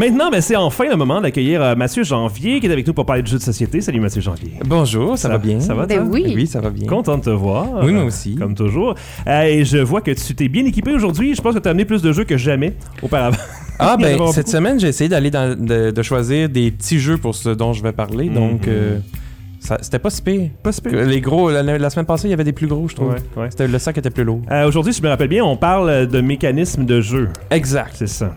Maintenant, ben, c'est enfin le moment d'accueillir euh, Mathieu Janvier qui est avec nous pour parler de jeux de société. Salut Mathieu Janvier. Bonjour, ça, va bien? Ça va, Ben toi? oui. Oui, ça va bien. Content de te voir. Oui, moi euh, aussi. Comme toujours. Euh, et je vois que tu t'es bien équipé aujourd'hui. Je pense que tu as amené plus de jeux que jamais auparavant. Ah, ben, cette beaucoup. semaine, j'ai essayé d'aller dans, de, de choisir des petits jeux pour ce dont je vais parler. Donc, Mhm. euh, ça- c'était pas si pire. Pas si pire. Que Les gros, la, la semaine passée, il y avait des plus gros, je trouve. Ouais, ouais. C'était le sac était plus lourd. Euh, aujourd'hui, si je me rappelle bien, on parle de mécanismes de jeu. Exact. C'est ça.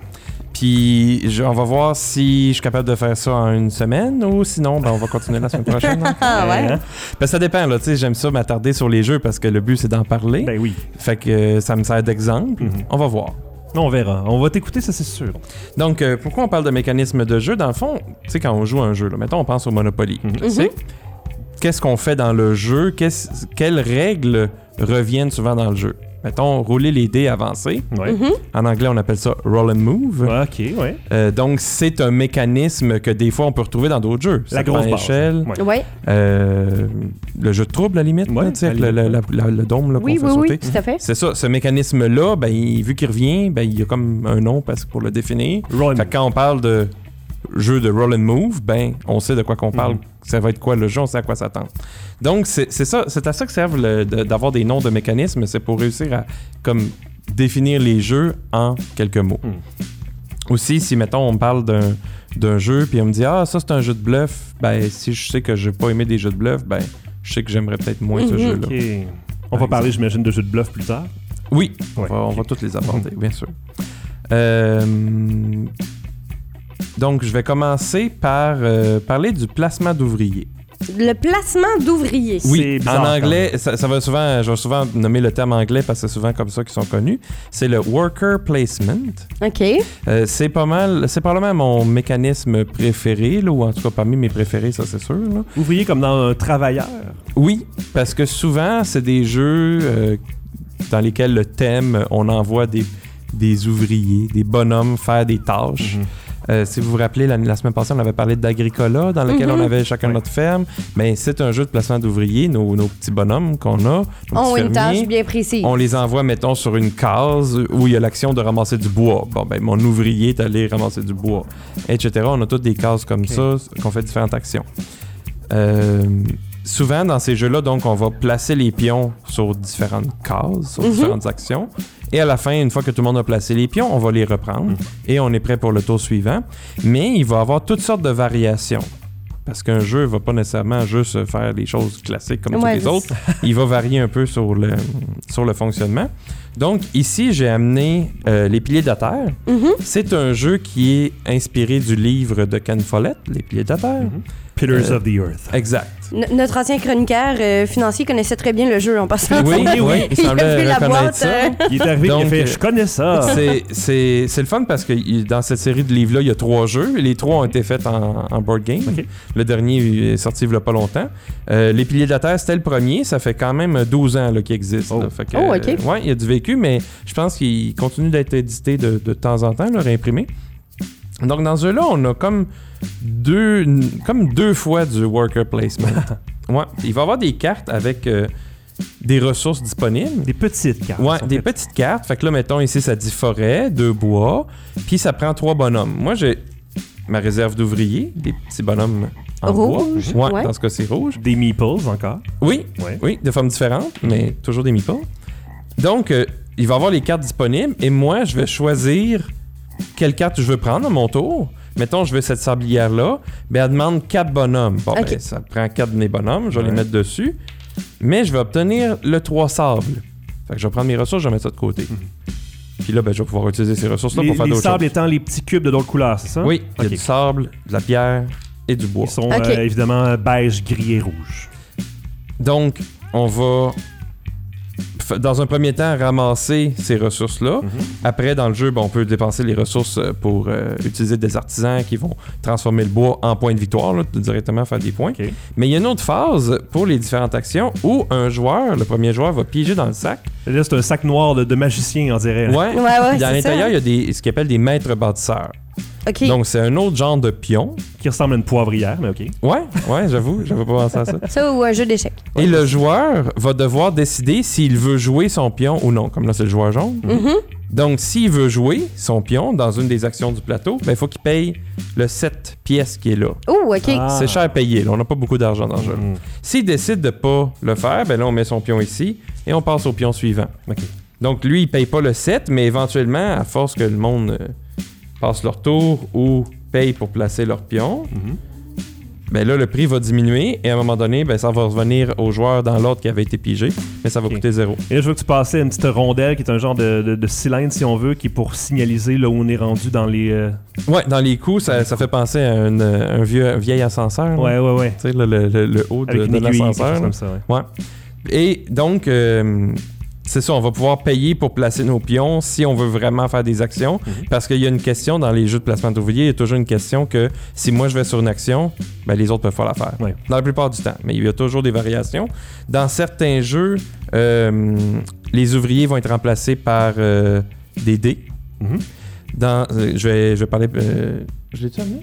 Puis, je- on va voir si je suis capable de faire ça en une semaine ou sinon, ben, on va continuer la semaine prochaine. hein. Ah ouais. Hein? Ben, ça dépend, là. Tu sais, j'aime ça m'attarder sur les jeux parce que le but, c'est d'en parler. Ben oui. Fait que euh, ça me sert d'exemple. Mhm. On va voir. On verra. On va t'écouter, ça c'est sûr. Donc, euh, pourquoi on parle de mécanisme de jeu? Dans le fond, tu sais, quand on joue à un jeu, là, mettons, on pense au Monopoly. Tu sais, Qu'est-ce qu'on fait dans le jeu? Quelles règles reviennent souvent dans le jeu? Mettons, rouler les dés avancés. Ouais. Mhm. En anglais, on appelle ça roll and move. Ouais, ok, ouais. Euh, donc, c'est un mécanisme que des fois, on peut retrouver dans d'autres jeux. La grosse échelle, Ouais. Ouais. euh, le jeu de trouble, à la limite, Ouais, là, à la le, le- limite, la- le dôme qu'on Oui, fait oui, sauter. oui, tout à fait. C'est ça, ce mécanisme-là, ben, il- vu qu'il revient, ben, il y a comme un nom parce que pour le définir. Roll Fait quand on parle de jeu de roll and move, ben, on sait de quoi qu'on parle. Mhm. Ça va être quoi le jeu, on sait à quoi s'attendre. Donc, c'est c'est ça, c'est à ça que servent d'avoir des noms de mécanismes, c'est pour réussir à comme définir les jeux en quelques mots. Mhm. Aussi, si mettons on me parle d'un d'un jeu puis on me dit ah ça c'est un jeu de bluff, ben si je sais que j'ai pas aimé des jeux de bluff, ben je sais que j'aimerais peut-être moins ce Mhm. jeu-là. On va parler, j'imagine, de jeux de bluff plus tard. Oui, on, va, on ok. va toutes les aborder, bien sûr. Euh, donc, je vais commencer par euh, parler du placement d'ouvriers. Le placement d'ouvriers. C'est Oui, bizarre, en anglais, ça, ça va souvent, je vais souvent nommer le terme anglais parce que c'est souvent comme ça qu'ils sont connus. C'est le worker placement. OK. Euh, c'est pas mal, c'est probablement mon mécanisme préféré, là, ou en tout cas parmi mes préférés, ça c'est sûr. là. Ouvrier comme dans un travailleur. Oui, parce que souvent, c'est des jeux euh, dans lesquels le thème, on envoie des, des ouvriers, des bonhommes faire des tâches. Mhm. Euh, si vous vous rappelez, la, la semaine passée, on avait parlé d'Agricola, dans lequel Mhm. on avait chacun notre ferme. Mais c'est un jeu de placement d'ouvriers, nos, nos petits bonhommes qu'on a. nos On petits a une tâche bien précise. On les envoie, mettons, sur une case où il y a l'action de ramasser du bois. Bon, ben, mon ouvrier est allé ramasser du bois, etc. On a toutes des cases comme ça qu'on fait différentes actions. Euh, souvent, dans ces jeux-là, donc, on va placer les pions sur différentes cases, sur Mhm. différentes actions. Et à la fin, une fois que tout le monde a placé les pions, on va les reprendre Mhm. et on est prêt pour le tour suivant. Mais il va y avoir toutes sortes de variations. Parce qu'un jeu va pas nécessairement juste faire les choses classiques comme Ouais, tous les autres. Il va varier un peu sur le, sur le fonctionnement. Donc ici, j'ai amené euh, Les Piliers de la Terre. Mhm. C'est un jeu qui est inspiré du livre de Ken Follett, Les Piliers de la Terre. Pillars Euh, of the Earth. Exact. N- notre ancien chroniqueur euh, financier connaissait très bien le jeu en passant. Oui, oui, oui, il Il a semblait vu la boîte. ça. euh, Il est arrivé, il a Donc, fait Je connais ça. C'est- C'est c'est le fun parce que il- dans cette série de livres-là, il y a trois jeux. Les trois ont été faits en, en board game. Le dernier est sorti il y a pas longtemps. Euh, Les Piliers de la Terre, c'était le premier. Ça fait quand même 12 ans là, qu'il existe. Oh. Fait que, Oh, ok. euh, ouais, il y a du vécu, mais je pense qu'il continue d'être édité de, de temps en temps, là, réimprimé. Donc, dans ce jeu-là, on a comme deux, comme deux fois du worker placement. ouais. Il va y avoir des cartes avec euh, des ressources disponibles. Des petites cartes. Ouais, des fait. petites cartes. Fait que là, mettons, ici, ça dit forêt, deux bois, puis ça prend trois bonhommes. Moi, j'ai ma réserve d'ouvriers, des petits bonhommes en Rouge, bois. Ouais, ouais. dans ce cas, c'est rouge. Des meeples encore? Oui, Ouais. oui, de formes différentes, mais toujours des meeples. Donc, euh, il va y avoir les cartes disponibles, et moi, je vais choisir quelle carte je veux prendre à mon tour. Mettons, je veux cette sablière-là. Ben, elle demande quatre bonhommes. Bon, ben, ça prend quatre de mes bonhommes. Je vais Ouais. les mettre dessus. Mais je vais obtenir le 3 sables. Fait que je vais prendre mes ressources, je vais mettre ça de côté. Puis là, ben, je vais pouvoir utiliser ces ressources-là Les, pour faire les d'autres sables choses. étant les petits cubes de d'autres couleurs, c'est ça? Oui, il y a du sable, de la pierre et du bois. Ils sont euh, évidemment beige, gris et rouge. Donc, on va, dans un premier temps, ramasser ces ressources-là. Mhm. Après, dans le jeu, ben, on peut dépenser les ressources euh, pour euh, utiliser des artisans qui vont transformer le bois en points de victoire, là, directement faire des points. Mais il y a une autre phase pour les différentes actions où un joueur, le premier joueur, va piéger dans le sac. Là, c'est un sac noir de, de magicien, on dirait. Ouais. Ouais, ouais, Puis à c'est l'intérieur, il y a des, ce qu'ils appellent des maîtres bâtisseurs. OK. Donc, c'est un autre genre de pion. Qui ressemble à une poivrière, mais ok. Ouais, ouais, j'avoue, j'avais pas pensé à ça. Ça ou un jeu d'échecs. Et le joueur va devoir décider s'il veut jouer son pion ou non. Comme là, c'est le joueur jaune. Mhm. Donc, s'il veut jouer son pion dans une des actions du plateau, ben, il faut qu'il paye le 7 pièces qui est là. Oh, OK. Ah. C'est cher à payer, là. on n'a pas beaucoup d'argent dans le jeu. Mhm. S'il décide de pas le faire, ben là, on met son pion ici et on passe au pion suivant. Ok. Donc, lui, il paye pas le 7, mais éventuellement, à force que le monde euh, passe leur tour ou paye pour placer leur pion, Mhm. ben là, le prix va diminuer et à un moment donné, ben, ça va revenir au joueur dans l'ordre qui avait été pigé, mais ça va coûter zéro. Et là, je veux que tu passes une petite rondelle qui est un genre de, de- de cylindre, si on veut, qui est pour signaliser là où on est rendu dans les. euh, Ouais, dans les coups, ça, ça fait penser à une- un, vieux, un vieil ascenseur. Ouais, ouais, ouais. Tu sais, le, le- le haut de, l'ascenseur. comme ça, ouais. Ouais. Et donc, euh, c'est ça, on va pouvoir payer pour placer nos pions si on veut vraiment faire des actions. Mhm. Parce qu'il y a une question dans les jeux de placement d'ouvriers, il y a toujours une question que si moi je vais sur une action, ben les autres peuvent pas la faire. Dans la plupart du temps. Mais il y a toujours des variations. Dans certains jeux, euh, les ouvriers vont être remplacés par euh, des dés. Mhm. Dans, euh, je, vais, je vais parler. je l'ai-tu amené?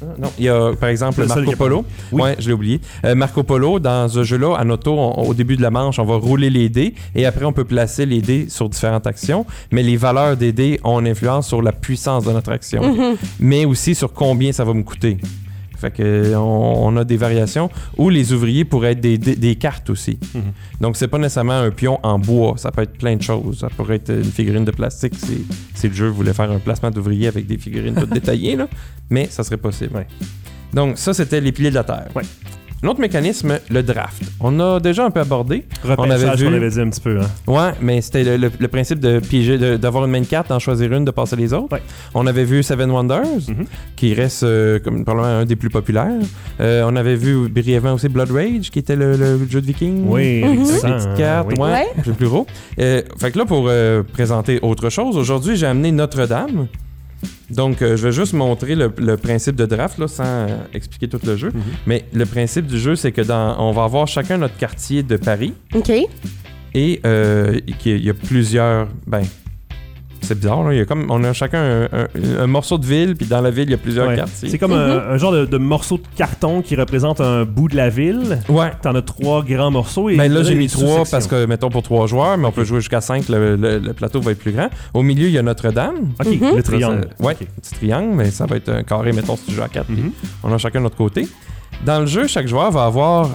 Ah, Non, il y a par exemple Marco Polo. Oui. Ouais, je l'ai oublié. Euh, Marco Polo, dans ce jeu-là, à auto, on- au début de la manche, on va rouler les dés et après on peut placer les dés sur différentes actions. Mais les valeurs des dés ont une influence sur la puissance de notre action, Mhm. mais aussi sur combien ça va me coûter. Fait que on, on a des variations où les ouvriers pourraient être des, des- des cartes aussi. Mhm. Donc c'est pas nécessairement un pion en bois, ça peut être plein de choses. Ça pourrait être une figurine de plastique si, si le jeu voulait faire un placement d'ouvriers avec des figurines toutes détaillées, là. mais ça serait possible. Ouais. Donc ça c'était les piliers de la terre. Ouais. Un autre mécanisme, le draft. On a déjà un peu abordé. Repêchage avait vu- qu'on avait dit un petit peu. Hein. Ouais, mais c'était le, le- le principe de d'avoir une main de carte, d'en choisir une, de passer les autres. Ouais. On avait vu Seven Wonders, Mhm. qui reste euh, comme probablement un des plus populaires. Euh, on avait vu brièvement aussi Blood Rage, qui était le, le jeu de Viking. Oui, avec du Avec petites cartes, oui. ouais, Ouais. c'est plus gros. Euh, fait que là, pour euh, présenter autre chose, aujourd'hui, j'ai amené Notre-Dame. Donc, euh, je vais juste montrer le, le principe de draft, là, sans euh, expliquer tout le jeu. Mhm. Mais le principe du jeu, c'est que dans, on va avoir chacun notre quartier de Paris OK. et euh, qu'il y a plusieurs. Ben, c'est bizarre, là. Il y a comme, on a chacun un, un- un morceau de ville, puis dans la ville, il y a plusieurs Ouais. quartiers. C'est comme un, un genre de, de morceau de carton qui représente un bout de la ville. Ouais. T'en as trois grands morceaux. Et Ben là, j'ai mis trois parce que, mettons, pour trois joueurs, mais on peut jouer jusqu'à cinq, le, le- le plateau va être plus grand. Au milieu, il y a Notre-Dame. Ok, Mhm. le triangle. Ça, ouais, Ok. petit triangle, mais ça va être un carré, mettons, si tu joues à quatre. puis Mhm. On a chacun notre côté. Dans le jeu, chaque joueur va avoir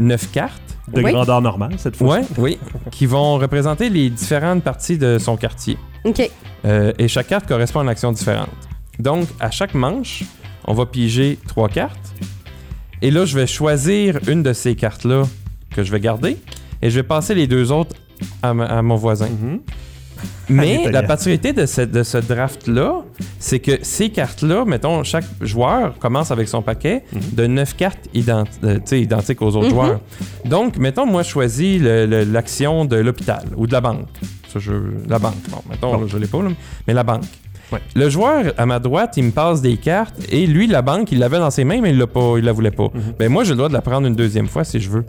neuf cartes. De Oui. grandeur normale, cette fois. Ouais, oui. qui vont représenter les différentes parties de son quartier. OK. Euh, et chaque carte correspond à une action différente. Donc, à chaque manche, on va piger trois cartes. Et là, je vais choisir une de ces cartes-là que je vais garder. Et je vais passer les deux autres à, mon voisin. Mhm. Mais la particularité de ce, de ce draft-là, c'est que ces cartes-là, mettons, chaque joueur commence avec son paquet Mhm. de neuf cartes euh, identiques aux autres Mhm. joueurs. Donc, mettons, moi, je choisis l'action de l'hôpital ou de la banque. La banque. Bon, mettons, là, je l'ai pas, là, mais la banque. Ouais. Le joueur à ma droite, il me passe des cartes et lui, la banque, il l'avait dans ses mains, mais il l'a pas, il la voulait pas. Mhm. Ben moi, j'ai le droit de la prendre une deuxième fois si je veux.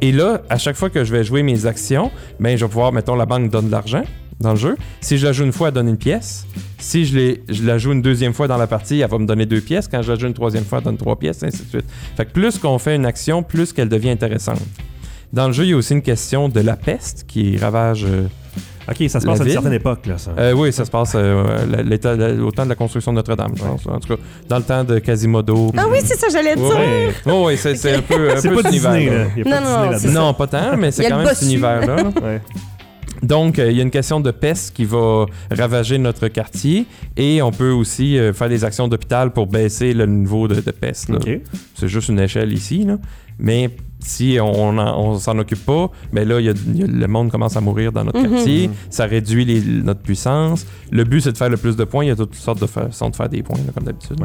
Et là, à chaque fois que je vais jouer mes actions, ben je vais pouvoir, mettons, la banque donne de l'argent dans le jeu. Si je la joue une fois, elle donne une pièce. Si je, je la joue une deuxième fois dans la partie, elle va me donner deux pièces. Quand je la joue une troisième fois, elle donne trois pièces, ainsi de suite. Fait que plus qu'on fait une action, plus qu'elle devient intéressante. Dans le jeu, il y a aussi une question de la peste qui ravage. euh, Ok, ça se passe à une certaine époque, là, ça. euh, oui, ça se passe euh, la- l'état- la- au temps de la construction de Notre-Dame, je pense. En tout cas, dans le temps de Quasimodo. Ah oui, c'est ça, j'allais dire. Ouais, ouais, ouais, c'est un peu, un peu pas cet pas Non, de non, Disney non, pas tant, mais c'est quand même cet univers-là. Ouais. Donc, euh, il y a une question de peste qui va ravager notre quartier et on peut aussi euh, faire des actions d'hôpital pour baisser le niveau de, de peste. C'est juste une échelle ici, là. mais si on, on s'en occupe pas, ben là, il y a- il y a- le monde commence à mourir dans notre Mhm. quartier, Mhm. ça réduit les- notre puissance. Le but, c'est de faire le plus de points. Il y a toutes sortes de façons de faire des points, là, comme d'habitude.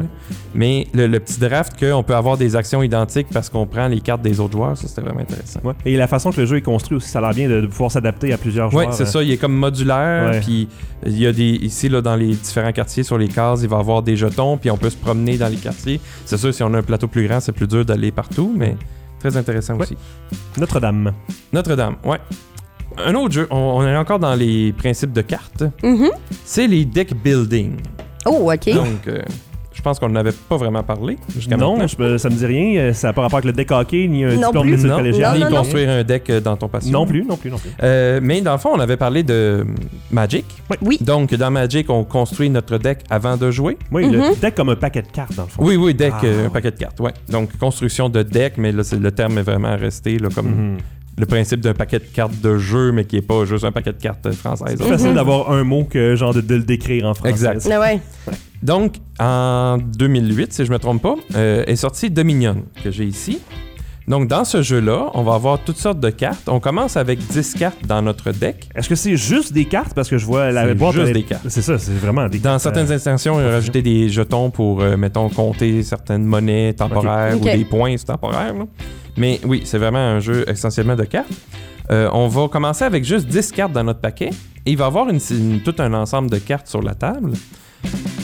Mais le, le petit draft qu'on peut avoir des actions identiques parce qu'on prend les cartes des autres joueurs, ça, c'était vraiment intéressant. Ouais. Et la façon que le jeu est construit aussi, ça a l'air bien de, de pouvoir s'adapter à plusieurs Oui, joueurs. c'est hein. ça. Il est comme modulaire. Puis il y a des ici là dans les différents quartiers sur les cases, il va y avoir des jetons. Puis on peut se promener dans les quartiers. C'est sûr, si on a un plateau plus grand, c'est plus dur d'aller partout, mais très intéressant Ouais. aussi. Notre-Dame. Notre-Dame, ouais. Un autre jeu, on, on est encore dans les principes de cartes. Mhm. C'est les deck building. Oh, OK. Donc, euh, pense qu'on n'avait pas vraiment parlé jusqu'à Non, maintenant. je peux- ça me dit rien. euh, Ça n'a pas rapport avec le deck hockey, ni un Non diplôme plus. Non, collégiales. ni non, non. construire un deck euh, dans ton passion. Non plus, non plus, non plus. Euh, mais dans le fond, on avait parlé de Magic. Oui. Donc, dans Magic, on construit notre deck avant de jouer. Oui, le Mhm. deck comme un paquet de cartes, dans le fond. Oui, oui, deck, Ah, euh, un ouais. paquet de cartes. Ouais. Donc, construction de deck, mais là, le terme est vraiment resté là, comme Mhm. Le principe d'un paquet de cartes de jeu, mais qui est pas juste un paquet de cartes euh, françaises. C'est facile d'avoir un mot que genre de, de le décrire en français. Exact. Ah ouais. Donc, en 2008, si je me trompe pas, euh, est sorti Dominion, que j'ai ici. Donc, dans ce jeu-là, on va avoir toutes sortes de cartes. On commence avec 10 cartes dans notre deck. Est-ce que c'est juste des cartes? Parce que je vois la C'est boîte. juste elle des cartes. C'est ça, c'est vraiment des Dans cartes. certaines euh, instances, on a rajouté des jetons pour, euh, mettons, compter certaines monnaies temporaires ou des points temporaires. là. Mais oui, c'est vraiment un jeu essentiellement de cartes. Euh, on va commencer avec juste 10 cartes dans notre paquet. Et il va y avoir tout un ensemble de cartes sur la table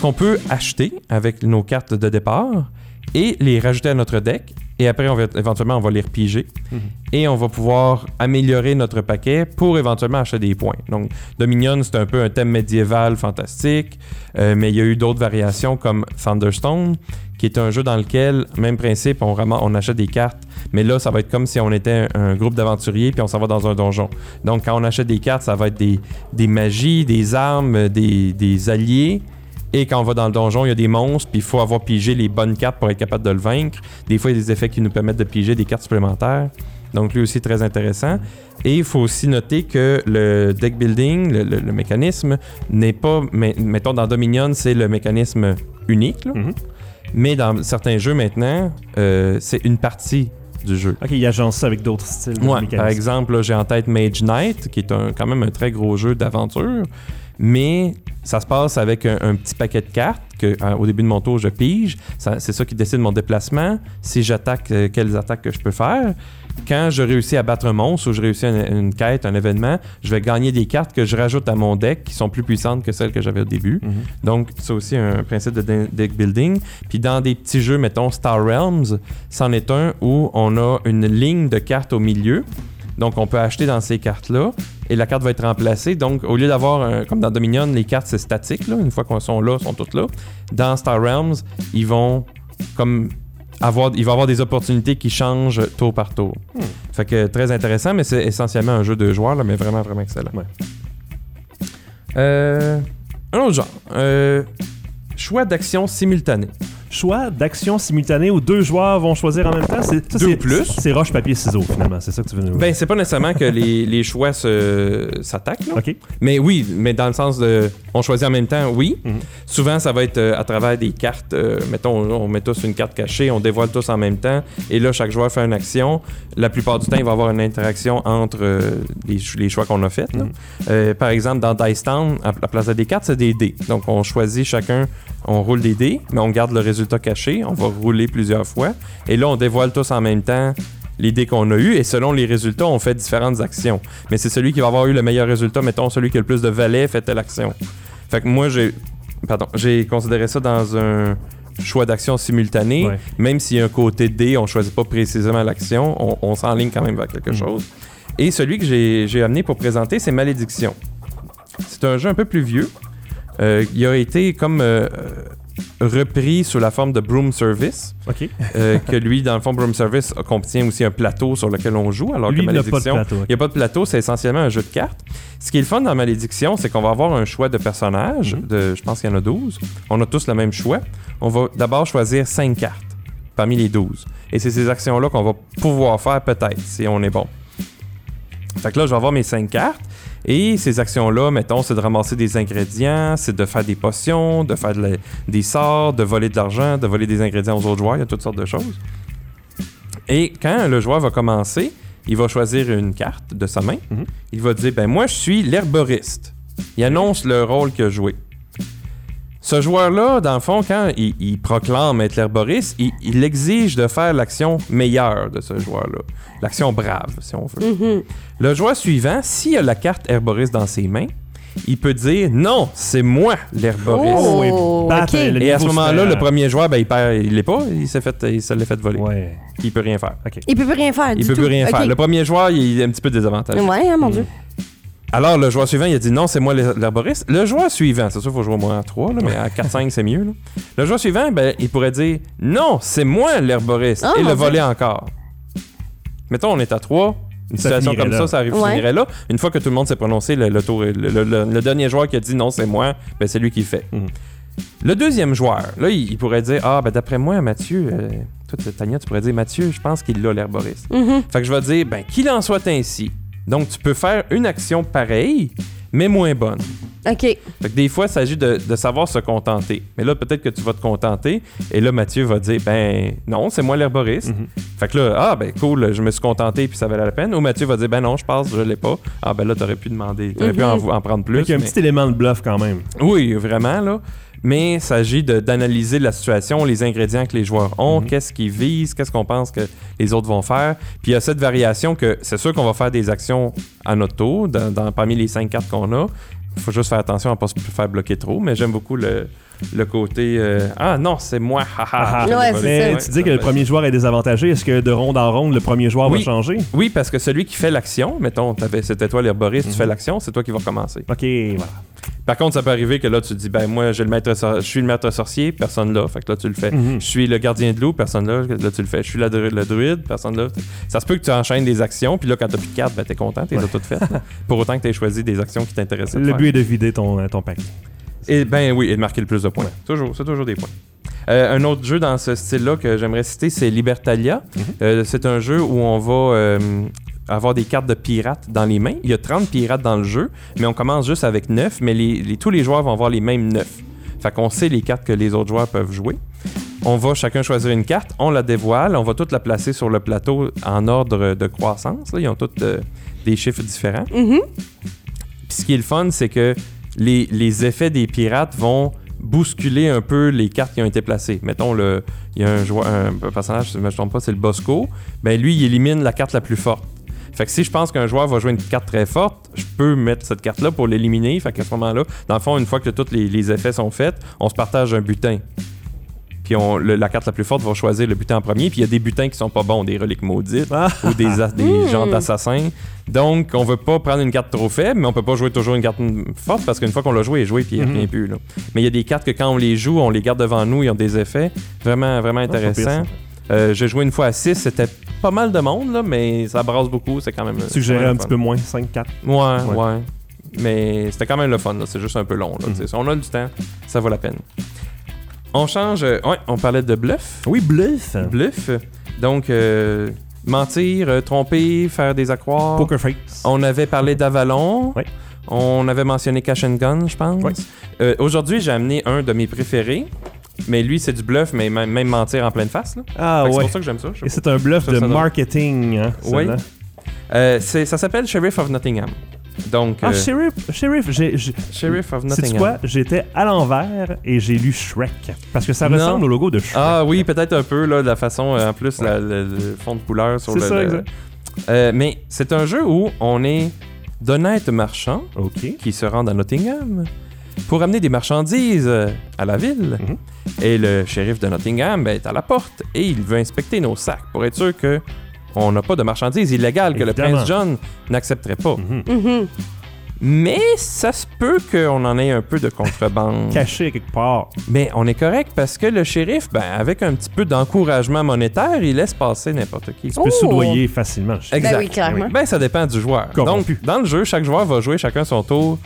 qu'on peut acheter avec nos cartes de départ et les rajouter à notre deck. Et après, on va, éventuellement, on va les repiger. Mhm. Et on va pouvoir améliorer notre paquet pour éventuellement acheter des points. Donc, Dominion, c'est un peu un thème médiéval fantastique, euh, mais il y a eu d'autres variations comme Thunderstone, qui est un jeu dans lequel, même principe, on, rama- on achète des cartes, mais là, ça va être comme si on était un, un groupe d'aventuriers puis on s'en va dans un donjon. Donc, quand on achète des cartes, ça va être des, des magies, des armes, des, des alliés. Et quand on va dans le donjon, il y a des monstres, puis il faut avoir pigé les bonnes cartes pour être capable de le vaincre. Des fois, il y a des effets qui nous permettent de piger des cartes supplémentaires. Donc, lui aussi, très intéressant. Et il faut aussi noter que le deck building, le, le- le mécanisme, n'est pas. mais- mettons, dans Dominion, c'est le mécanisme unique. là. Mhm. Mais dans certains jeux maintenant, euh, c'est une partie du jeu. Ok, il agence ça avec d'autres styles. de Ouais, par exemple, j'ai en tête Mage Knight, qui est un- quand même un très gros jeu d'aventure. Mais ça se passe avec un, un petit paquet de cartes que, euh, au début de mon tour, je pige. C'est ça qui décide mon déplacement. Si j'attaque, euh, quelles attaques que je peux faire. Quand je réussis à battre un monstre ou je réussis une, une quête, un événement, je vais gagner des cartes que je rajoute à mon deck qui sont plus puissantes que celles que j'avais au début. Mhm. Donc, c'est aussi un principe de- deck building. Puis dans des petits jeux, mettons Star Realms, c'en est un où on a une ligne de cartes au milieu. Donc, on peut acheter dans ces cartes-là et la carte va être remplacée. Donc, au lieu d'avoir, comme dans Dominion, les cartes, c'est statique. Là. Une fois qu'on sont là, sont toutes là. Dans Star Realms, ils vont comme avoir, il va avoir des opportunités qui changent tour par tour. Hmm. Fait que très intéressant, mais c'est essentiellement un jeu de joueurs, là, mais vraiment, vraiment excellent. Ouais. Euh, un autre genre. Euh, choix d'action simultané. Choix d'action simultanée où deux joueurs vont choisir en même temps. C'est, ça, Deux c'est- ou plus? C'est roche, papier, ciseaux, finalement. C'est ça que tu veux nous Ben, c'est pas nécessairement que les, les choix se- s'attaquent, là. Ok. Mais oui, mais dans le sens de. On choisit en même temps, oui. Mhm. Souvent, ça va être euh, à travers des cartes. euh, mettons, on met tous une carte cachée, on dévoile tous en même temps. Et là, chaque joueur fait une action. La plupart du temps, il va y avoir une interaction entre euh, les, ch- les choix qu'on a faits. là. Mhm. Euh, par exemple, dans Dice Town, à la place des cartes, c'est des dés. Donc, on choisit chacun, on roule des dés, mais on garde le résultat caché. On va rouler plusieurs fois. Et là, on dévoile tous en même temps les dés qu'on a eu et selon les résultats, on fait différentes actions. Mais c'est celui qui va avoir eu le meilleur résultat, mettons celui qui a le plus de valets fait telle action. Fait que moi j'ai pardon, j'ai considéré ça dans un choix d'action simultané, Ouais. même s'il y a un côté dé, on choisit pas précisément l'action, on, on s'enligne quand même vers quelque Mhm. chose. Et celui que j'ai amené pour présenter, c'est Malédiction. C'est un jeu un peu plus vieux. Euh, il a été comme euh, repris sous la forme de Broom Service. Ok. Euh, que lui, dans le fond, Broom Service contient aussi un plateau sur lequel on joue, alors Lui, que Malédiction, il n'y a pas de plateau, c'est essentiellement un jeu de cartes. Ce qui est le fun dans Malédiction, c'est qu'on va avoir un choix de personnages, Mhm. de, je pense qu'il y en a 12. On a tous le même choix. On va d'abord choisir 5 cartes parmi les 12. Et c'est ces actions-là qu'on va pouvoir faire peut-être, si on est bon. Fait que là, je vais avoir mes 5 cartes. Et ces actions-là, mettons, c'est de ramasser des ingrédients, c'est de faire des potions, de faire de la- des sorts, de voler de l'argent, de voler des ingrédients aux autres joueurs. Il y a toutes sortes de choses. Et quand le joueur va commencer, il va choisir une carte de sa main. Mhm. Il va dire ben moi je suis l'herboriste. Il annonce le rôle qu'il a joué. Ce joueur-là, dans le fond, quand il, il proclame être l'herboriste, il, il exige de faire l'action meilleure de ce joueur-là. L'action brave, si on veut. Mhm. Le joueur suivant, s'il a la carte herboriste dans ses mains, il peut dire non, c'est moi l'herboriste. Oh, et ok. le Et à ce moment-là, le premier joueur, ben, il perd, il l'est pas, il s'est fait, il se l'est fait voler. Ouais. Il peut rien faire. Il peut plus rien faire. Il du peut tout. plus rien faire. Le premier joueur, il est un petit peu désavantagé. Ouais, hein, mon Mm. Alors, le joueur suivant, il a dit non, c'est moi l'her- l'herboriste. Le joueur suivant, c'est sûr, il faut jouer au moins à 3, mais à 4-5, c'est mieux. là. Le joueur suivant, ben, il pourrait dire non, c'est moi l'herboriste. Oh, et le voler encore. Mettons, on est à 3. Une Ça situation comme là. ça, ça arrive, Ouais. finirait là. Une fois que tout le monde s'est prononcé, le, le tour est- le, le- le- le dernier joueur qui a dit non, c'est moi, ben, c'est lui qui le fait. Mhm. Le deuxième joueur, là, il, il pourrait dire Ah, ben d'après moi, Mathieu, euh, toi, Tania, tu pourrais dire Mathieu, je pense qu'il l'a l'herboriste. Mhm. Fait que je vais dire, ben, qu'il en soit ainsi. Donc, tu peux faire une action pareille, mais moins bonne. OK. Fait que des fois, il s'agit de, de savoir se contenter. Mais là, peut-être que tu vas te contenter, et là, Mathieu va dire, ben, non, c'est moi l'herboriste. Mhm. Fait que là, ah, ben, cool, je me suis contenté, puis ça valait la peine. Ou Mathieu va dire, ben non, je pense, je l'ai pas. Ah, ben là, t'aurais pu demander, t'aurais pu en, en prendre plus. Fait qu'il y a un mais- petit élément de bluff quand même. oui, vraiment, là. Mais il s'agit de- d'analyser la situation, les ingrédients que les joueurs ont, Mhm. qu'est-ce qu'ils visent, qu'est-ce qu'on pense que les autres vont faire. Puis il y a cette variation que c'est sûr qu'on va faire des actions à notre tour, dans, dans- parmi les cinq cartes qu'on a. Il faut juste faire attention à ne pas se faire bloquer trop, mais j'aime beaucoup le, le côté euh, Ah non, c'est moi, haha. Ah, je ouais, Mais tu dis que le premier joueur est désavantagé. Est-ce que de ronde en ronde, le premier joueur Oui. va changer? Oui, parce que celui qui fait l'action, mettons, c'était toi l'herboriste, Mhm. tu fais l'action, c'est toi qui vas commencer. Ok, voilà. Par contre, ça peut arriver que là, tu te dis, ben moi, j'ai le maître sor- je suis le maître sorcier, personne là. Fait que là, tu le fais. Mhm. Je suis le gardien de loup, personne là. Là, tu le fais. Je suis la dru- le druide, personne là. Ça se peut que tu enchaînes des actions, puis là, quand t'as plus de cartes, ben t'es content, t'es Ouais. toutes faites. Pour autant que t'aies choisi des actions qui t'intéressaient. de Le faire. but est de vider ton, euh, ton paquet. Et ben oui, et de marquer le plus de points. Toujours, c'est toujours des points. Euh, un autre jeu dans ce style-là que j'aimerais citer, c'est Libertalia. Mhm. Euh, c'est un jeu où on va euh, avoir des cartes de pirates dans les mains. Il y a 30 pirates dans le jeu, mais on commence juste avec 9, mais les, les- tous les joueurs vont avoir les mêmes 9. Fait qu'on sait les cartes que les autres joueurs peuvent jouer. On va chacun choisir une carte, on la dévoile, on va toutes la placer sur le plateau en ordre de croissance. là. Ils ont toutes euh, des chiffres différents. Mhm. Puis ce qui est le fun, c'est que les, effets des pirates vont bousculer un peu les cartes qui ont été placées. Mettons, le, il y a un, joueur, un personnage, si je ne me trompe pas, c'est le Bosco. Ben lui, il élimine la carte la plus forte. Fait que si je pense qu'un joueur va jouer une carte très forte, je peux mettre cette carte-là pour l'éliminer. Fait qu'à ce moment-là, dans le fond, une fois que tous les effets sont faits, on se partage un butin. Puis on, le- la carte la plus forte va choisir le butin en premier. Puis il y a des butins qui sont pas bons, des reliques maudites Ah. ou des, a- des Mm. gens d'assassins. Donc, on veut pas prendre une carte trop faible, mais on peut pas jouer toujours une carte forte parce qu'une fois qu'on l'a joué, elle est jouée puis il Mhm. revient plus. là. Mais il y a des cartes que quand on les joue, on les garde devant nous, ils ont des effets vraiment, vraiment Ah, intéressants. Euh, J'ai joué une fois à 6, c'était pas mal de monde, là, mais ça brasse beaucoup, c'est quand même. Suggérer un petit peu moins, 5-4. Ouais, Ouais. ouais. Mais c'était quand même le fun, c'est juste un peu long. Là, Mhm. on a du temps, ça vaut la peine. On change. euh, ouais, on parlait de bluff. Oui, bluff. Bluff. Donc, euh, mentir, euh, tromper, faire des accroires. Poker face. On avait parlé d'Avalon. Ouais. On avait mentionné Cash and Gun, je pense. Ouais. Euh, Aujourd'hui, j'ai amené un de mes préférés. Mais lui, c'est du bluff, mais même, mentir en pleine face. là. Ah que C'est ouais. pour ça que j'aime ça. Et c'est un bluff de marketing. Hein, Oui. Euh, ça s'appelle Sheriff of Nottingham. Donc, Ah, euh, Sheriff, Sheriff, j'ai. Sheriff of Nottingham. quoi? J'étais à l'envers et j'ai lu Shrek. Parce que ça Non. ressemble au logo de Shrek. Ah oui, peut-être un peu, là, de la façon, euh, en plus, la- le, le fond de couleur sur C'est le... ça, le- exact. Euh, mais c'est un jeu où on est d'honnêtes marchands qui se rendent à Nottingham pour amener des marchandises euh, à la ville. Mhm. Et le shérif de Nottingham ben, est à la porte et il veut inspecter nos sacs pour être sûr que on n'a pas de marchandises illégales que le prince John n'accepterait pas. Mhm. Mhm. Mais ça se peut qu'on en ait un peu de contrebande. Caché quelque part. Mais on est correct parce que le shérif, ben, avec un petit peu d'encouragement monétaire, il laisse passer n'importe qui. Tu peux Oh! soudoyer facilement. je sais. Exact. Ben oui, clairement. Ben, ça dépend du joueur. Corrompu. Donc, dans le jeu, chaque joueur va jouer chacun son tour.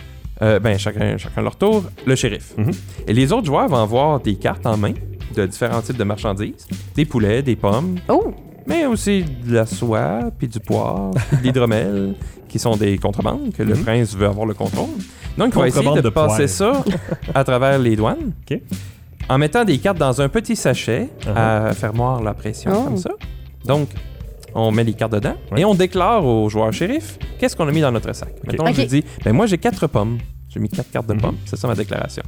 euh, ben, chacun, chacun leur tour, le shérif. Mhm. Et les autres joueurs vont avoir des cartes en main de différents types de marchandises. Des poulets, des pommes, Oh! Mais aussi de la soie, puis du poivre, puis de l'hydromel, qui sont des contrebandes que le Mhm. prince veut avoir le contrôle. Donc, il va essayer de, de passer ça à travers les douanes. Ok. En mettant des cartes dans un petit sachet à faire moire la pression, Oh. comme ça. Donc, on met les cartes dedans Ouais. et on déclare au joueur shérif qu'est-ce qu'on a mis dans notre sac. Mettons, je Ok. lui dis, ben moi j'ai quatre pommes. J'ai mis quatre cartes de Mhm. pommes. C'est ça ma déclaration.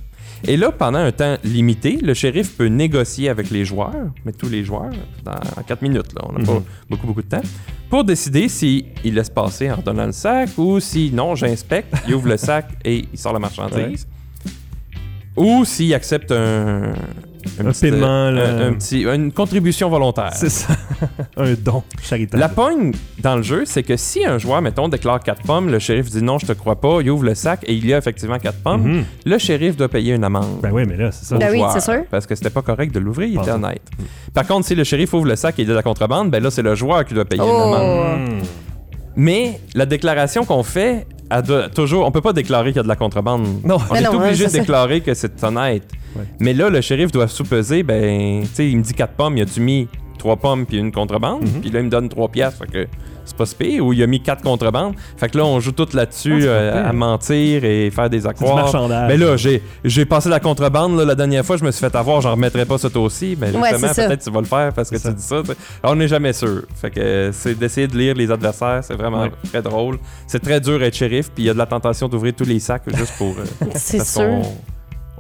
Et là, pendant un temps limité, le shérif peut négocier avec les joueurs, mais tous les joueurs, dans en quatre minutes. Là, on n'a pas Mhm. beaucoup, beaucoup de temps, pour décider s'il laisse passer en redonnant le sac ou si non, j'inspecte, il ouvre le sac et il sort la marchandise. Ou s'il accepte un, Un petit, paiement, euh, là. un- un petit, une contribution volontaire. C'est ça. Un don charitable. La pogne dans le jeu, c'est que si un joueur, mettons, déclare 4 pommes, le shérif dit non, je te crois pas, il ouvre le sac et il y a effectivement 4 pommes, Mhm. le shérif doit payer une amende. Ben oui, mais là, c'est ça. Ben oui, joueur, c'est sûr. Parce que c'était pas correct de l'ouvrir, il était honnête. Par contre, si le shérif ouvre le sac et il y a de la contrebande, ben là, c'est le joueur qui doit payer une Oh. amende. Hmm. Mais la déclaration qu'on fait, elle doit toujours, on peut pas déclarer qu'il y a de la contrebande. Non. On Mais est non, obligé de ça. déclarer que c'est honnête. Ouais. Mais là, le shérif doit sous-peser, ben, tu sais, il me dit 4 pommes, il a-tu mis 3 pommes puis une contrebande? Mhm. Puis là, il me donne 3 piastres, fait que c'est pas pire. Ou il a mis 4 contrebandes. Fait que là, on joue tout Ah, là-dessus pas euh, à mentir et faire des marchandage. Mais là, j'ai, j'ai passé la contrebande là, la dernière fois, je me suis fait avoir, j'en remettrai pas ça toi aussi. Mais justement, peut-être tu vas le faire parce que tu dis ça. on n'est jamais sûr. Fait que euh, c'est d'essayer de lire les adversaires, c'est vraiment Ouais. très drôle. C'est très dur d'être shérif, puis il y a de la tentation d'ouvrir tous les sacs juste pour. euh, C'est sûr.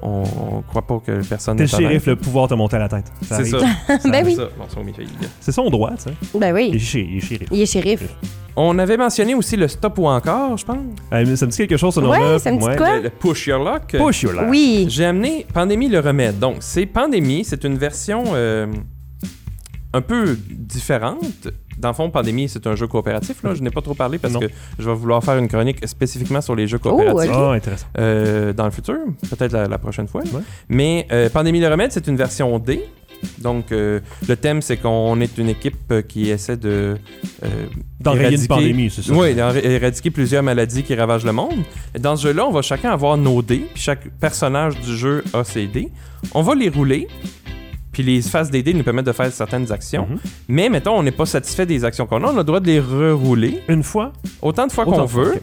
On, on croit pas que personne T'es le shérif, le pouvoir te monter à la tête. C'est arrive. ça. Ben C'est oui. ça. C'est son droit, sais. Ben Il est oui. il est shérif. Il est shérif. On avait mentionné aussi le stop ou encore, je pense. Euh, mais ça me dit quelque chose, ce Ouais, nom-là. ça me dit quoi? Le, le push your luck. Push your luck. Oui. J'ai amené Pandémie le remède. Donc, c'est Pandémie, c'est une version euh, un peu différente. Dans le fond, Pandémie, c'est un jeu coopératif. Là. Je n'ai pas trop parlé parce Non. que je vais vouloir faire une chronique spécifiquement sur les jeux Oh, coopératifs. ok. Ah, intéressant. euh, dans le futur, peut-être la, la prochaine fois. Ouais. Mais euh, Pandémie le remède, c'est une version D. Donc, euh, le thème, c'est qu'on est une équipe qui essaie de. euh, D'enrayer une pandémie, c'est ça. Oui, éradiquer plusieurs maladies qui ravagent le monde. Et Dans ce jeu-là, on va chacun avoir nos dés, puis chaque personnage du jeu a ses dés. On va les rouler, puis les faces des dés nous permettent de faire certaines actions. Mhm. Mais mettons, on n'est pas satisfait des actions qu'on a, on a le droit de les rerouler Une fois? autant de fois qu'on fois, veut.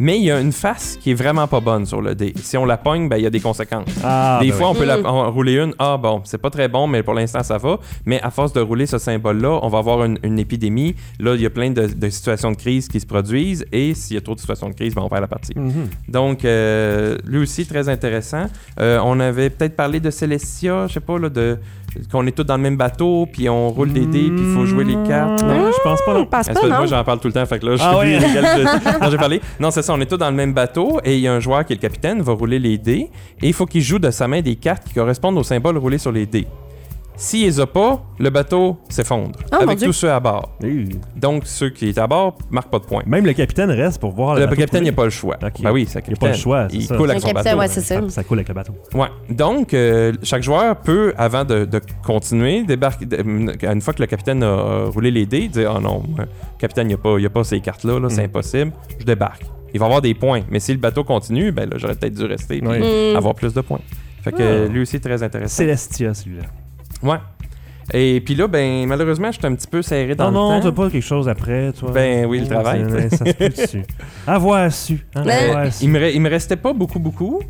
Mais il y a une face qui est vraiment pas bonne sur le dé. Si on la pogne, ben, il y a des conséquences. Ah, Des ben fois, oui. on peut la- Mm. en rouler une. Ah bon, c'est pas très bon, mais pour l'instant, ça va. Mais à force de rouler ce symbole-là, on va avoir une, une épidémie. Là, il y a plein de, de situations de crise qui se produisent. Et s'il y a trop de situations de crise, ben, on perd la partie. Mhm. Donc, euh, lui aussi, très intéressant. Euh, on avait peut-être parlé de Celestia, je sais pas, là, de qu'on est tous dans le même bateau, puis on roule des dés, puis il faut jouer les cartes. Non, Non. je pense pas, Je non. pas, non? j'en parle tout le temps, fait que là, je Ah oui. j'ai parlé. Non, c'est ça, on est tous dans le même bateau et il y a un joueur qui est le capitaine, va rouler les dés et il faut qu'il joue de sa main des cartes qui correspondent aux symboles roulés sur les dés. S'il les a pas, le bateau s'effondre Oh, mon avec tous ceux à bord. Donc, ceux qui étaient à bord marquent pas de points. Même le capitaine reste pour voir Le bateau capitaine, n'a pas le choix. Ok. Ben oui, c'est le Il a pas le choix, Il ça. coule Le avec son capitaine, bateau. ouais, ça. Ça, ça coule avec le bateau. Ouais. Donc, euh, chaque joueur peut, avant de, de continuer, débarquer. de- une fois que le capitaine a roulé les dés, dire Oh non, euh, capitaine, il n'y a, pas- y a pas ces cartes-là, là, c'est Mm. impossible, je débarque. Il va avoir des points. Mais si le bateau continue, ben là, j'aurais peut-être dû rester et Oui. Mm. avoir plus de points. Fait que Ah. lui aussi, très intéressant. Célestia, celui-là. Ouais. Et puis là, ben, malheureusement, j'étais un petit peu serré dans Non, non, le t'as temps. pas quelque chose après, toi. Ben oui, le travail, Ça se peut dessus. Avoir su. hein, Ouais. avoir su. Il me, il me restait pas beaucoup, beaucoup.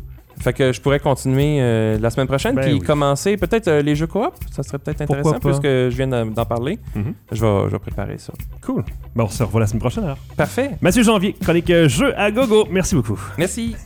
Fait que je pourrais continuer euh, la semaine prochaine, Ben puis oui. commencer peut-être euh, les jeux coop. Ça serait peut-être intéressant, puisque je viens d'en parler. Mhm. Je, vais, je vais préparer ça. Cool. Bon, on se revoit la semaine prochaine alors. Parfait. Mathieu Janvier, chronique euh, jeu à gogo. Merci beaucoup. Merci.